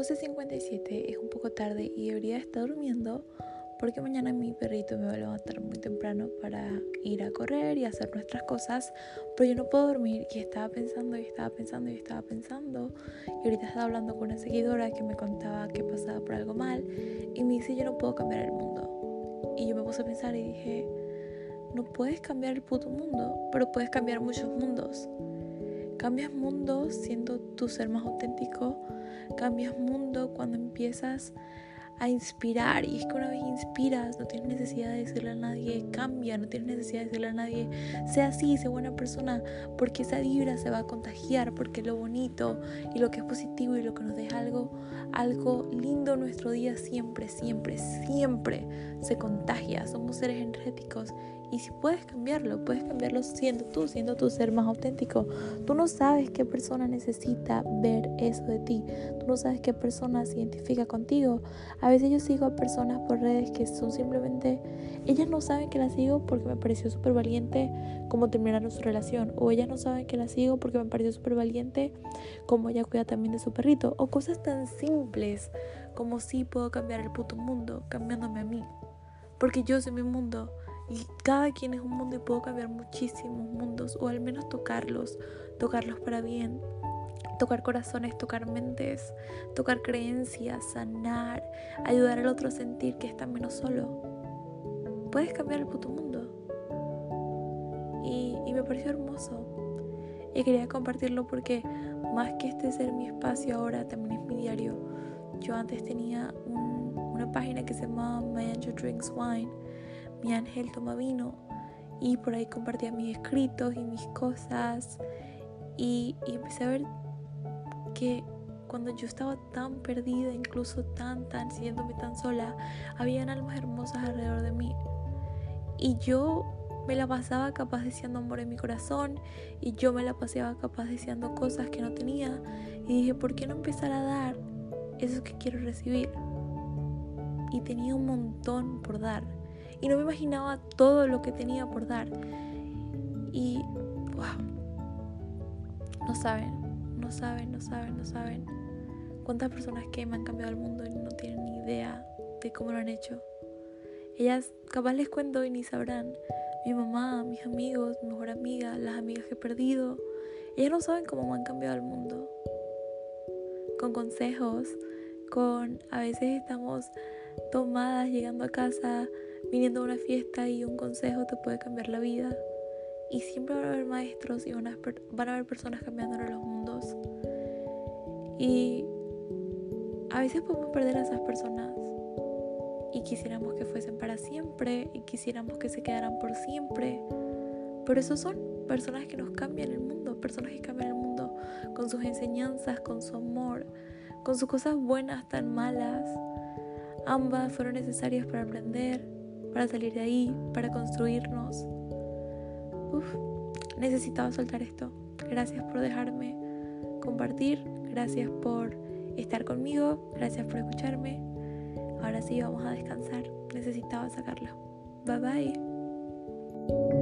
12.57, es un poco tarde y debería estar durmiendo porque mañana mi perrito me va a levantar muy temprano para ir a correr y hacer nuestras cosas, pero yo no puedo dormir y estaba pensando y estaba pensando y estaba pensando y ahorita estaba hablando con una seguidora que me contaba que pasaba por algo mal y me dice yo no puedo cambiar el mundo y yo me puse a pensar y dije no puedes cambiar el puto mundo, pero puedes cambiar muchos mundos. Cambias mundo siendo tu ser más auténtico, cambias mundo cuando empiezas a inspirar. Y es que una vez inspiras, no tienes necesidad de decirle a nadie, cambia, no tienes necesidad de decirle a nadie, sea así, sea buena persona, porque esa vibra se va a contagiar, porque lo bonito y lo que es positivo y lo que nos deja algo, algo lindo en nuestro día siempre, siempre, siempre se contagia. Somos seres energéticos y si puedes cambiarlo, puedes cambiarlo siendo tú, siendo tu ser más auténtico. Tú no sabes qué persona necesita ver eso de ti. Tú no sabes qué persona se identifica contigo. A veces yo sigo a personas por redes que son simplemente, ellas no saben que la sigo porque me pareció súper valiente cómo terminaron su relación. O ellas no saben que la sigo porque me pareció súper valiente cómo ella cuida también de su perrito. O cosas tan simples como si puedo cambiar el puto mundo cambiándome a mí. Porque yo soy mi mundo y cada quien es un mundo y puedo cambiar muchísimos mundos o al menos tocarlos, tocarlos para bien. Tocar corazones, tocar mentes, tocar creencias, sanar, ayudar al otro a sentir que está menos solo. Puedes cambiar el puto mundo. Y, y me pareció hermoso. Y quería compartirlo porque más que este ser mi espacio ahora, también es mi diario. Yo antes tenía una página que se llamaba My Angel Drinks Wine mi ángel toma vino y por ahí compartía mis escritos y mis cosas y, empecé a ver que cuando yo estaba tan perdida, incluso tan, tan, sintiéndome tan sola, habían almas hermosas alrededor de mí. Y yo me la pasaba capaz deseando amor en mi corazón y yo me la pasaba capaz deseando cosas que no tenía. Y dije, ¿por qué no empezar a dar eso que quiero recibir? Y tenía un montón por dar y no me imaginaba todo lo que tenía por dar. Y, wow, no saben, no saben, no saben, no saben cuántas personas que me han cambiado el mundo y no tienen ni idea de cómo lo han hecho. Ellas capaz les cuento y ni sabrán. Mi mamá, mis amigos, mi mejor amiga, las amigas que he perdido. Ellas no saben cómo me han cambiado el mundo. Con consejos, con a veces estamos tomadas llegando a casa viniendo a una fiesta y un consejo te puede cambiar la vida. Y siempre van a haber maestros y van a, van a haber personas cambiando los mundos. Y a veces podemos perder a esas personas y quisiéramos que fuesen para siempre y quisiéramos que se quedaran por siempre. Pero esos son personas que nos cambian el mundo, personas que cambian el mundo con sus enseñanzas, con su amor, con sus cosas buenas, tan malas. Ambas fueron necesarias para aprender, para salir de ahí, para construirnos. Uf, necesitaba soltar esto. Gracias por dejarme compartir, gracias por estar conmigo, gracias por escucharme. Ahora sí, vamos a descansar. Necesitaba sacarlo. Bye bye.